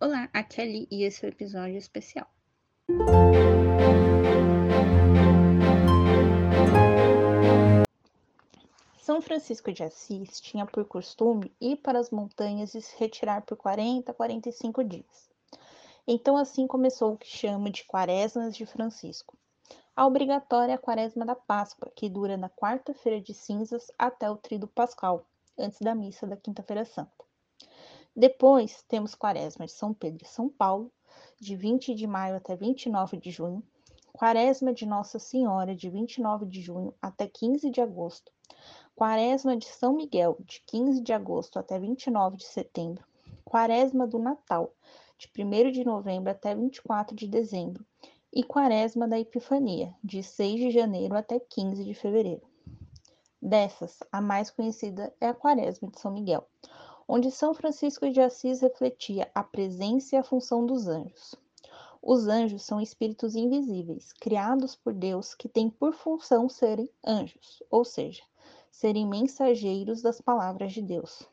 Olá, aqui é Ali e esse é o episódio especial. São Francisco de Assis tinha por costume ir para as montanhas e se retirar por 40 a 45 dias. Então assim começou o que chama de Quaresmas de Francisco. A obrigatória é a Quaresma da Páscoa, que dura na quarta-feira de cinzas até o Tríduo Pascal, antes da missa da Quinta-feira Santa. Depois temos Quaresma de São Pedro e São Paulo, de 20 de maio até 29 de junho, Quaresma de Nossa Senhora, de 29 de junho até 15 de agosto, Quaresma de São Miguel, de 15 de agosto até 29 de setembro, Quaresma do Natal, de 1 de novembro até 24 de dezembro, e Quaresma da Epifania, de 6 de janeiro até 15 de fevereiro. Dessas, a mais conhecida é a Quaresma de São Miguel, onde São Francisco de Assis refletia a presença e a função dos anjos. Os anjos são espíritos invisíveis, criados por Deus, que têm por função serem anjos, ou seja, serem mensageiros das palavras de Deus,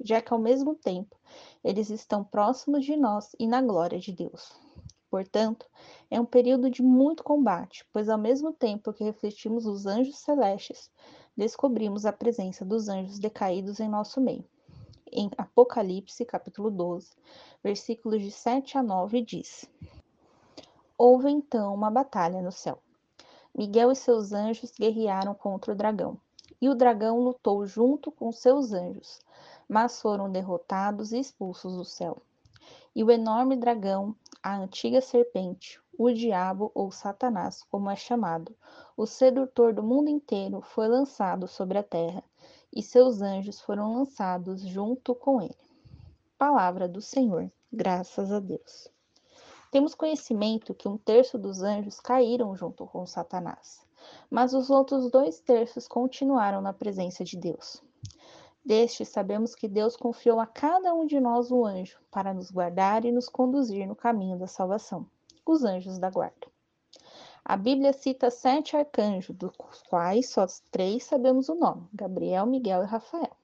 já que ao mesmo tempo eles estão próximos de nós e na glória de Deus. Portanto, é um período de muito combate, pois ao mesmo tempo que refletimos os anjos celestes, descobrimos a presença dos anjos decaídos em nosso meio em Apocalipse, capítulo 12, versículos de 7 a 9, diz: Houve então uma batalha no céu. Miguel e seus anjos guerrearam contra o dragão, e o dragão lutou junto com seus anjos, mas foram derrotados e expulsos do céu. E o enorme dragão, a antiga serpente, o diabo ou Satanás, como é chamado, o sedutor do mundo inteiro, foi lançado sobre a terra e seus anjos foram lançados junto com ele. Palavra do Senhor, graças a Deus. Temos conhecimento que um terço dos anjos caíram junto com Satanás, mas os outros dois terços continuaram na presença de Deus. Destes, sabemos que Deus confiou a cada um de nós um anjo para nos guardar e nos conduzir no caminho da salvação os anjos da guarda. A Bíblia cita sete arcanjos, dos quais só três sabemos o nome: Gabriel, Miguel e Rafael.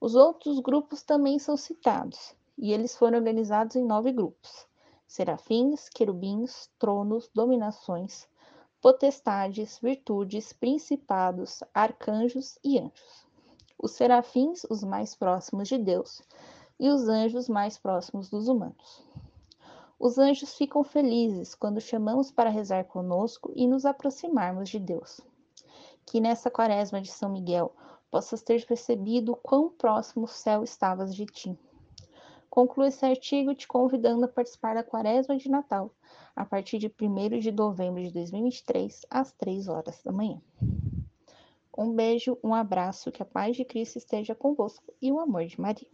Os outros grupos também são citados, e eles foram organizados em nove grupos: serafins, querubins, tronos, dominações, potestades, virtudes, principados, arcanjos e anjos. Os serafins, os mais próximos de Deus, e os anjos mais próximos dos humanos. Os anjos ficam felizes quando chamamos para rezar conosco e nos aproximarmos de Deus. Que nessa quaresma de São Miguel possas ter percebido quão próximo o céu estavas de ti. Concluo esse artigo te convidando a participar da quaresma de Natal, a partir de 1 de novembro de 2023, às 3 horas da manhã. Um beijo, um abraço, que a paz de Cristo esteja convosco e o amor de Maria.